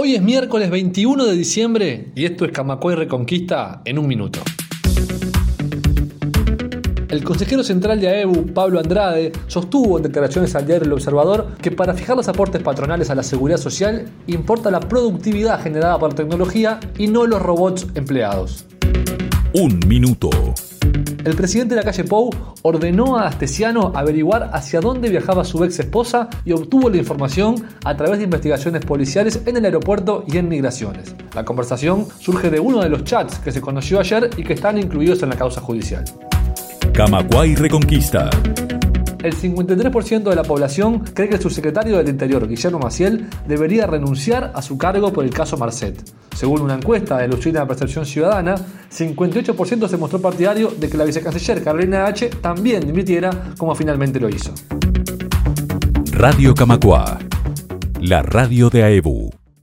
Hoy es miércoles 21 de diciembre y esto es Camacuay Reconquista en un minuto. El consejero central de AEBU, Pablo Andrade, sostuvo en declaraciones al diario El Observador que para fijar los aportes patronales a la seguridad social importa la productividad generada por la tecnología y no los robots empleados. Un minuto. El presidente de la calle Pou ordenó a Astesiano averiguar hacia dónde viajaba su ex esposa y obtuvo la información a través de investigaciones policiales en el aeropuerto y en migraciones. La conversación surge de uno de los chats que se conoció ayer y que están incluidos en la causa judicial. Camacuay Reconquista. El 53% de la población cree que el subsecretario del Interior, Guillermo Maciel, debería renunciar a su cargo por el caso Marcet. Según una encuesta de Lucina Percepción Ciudadana, 58% se mostró partidario de que la vicecanciller Carolina H. también dimitiera, como finalmente lo hizo. Radio Camacua, la radio de AEBU.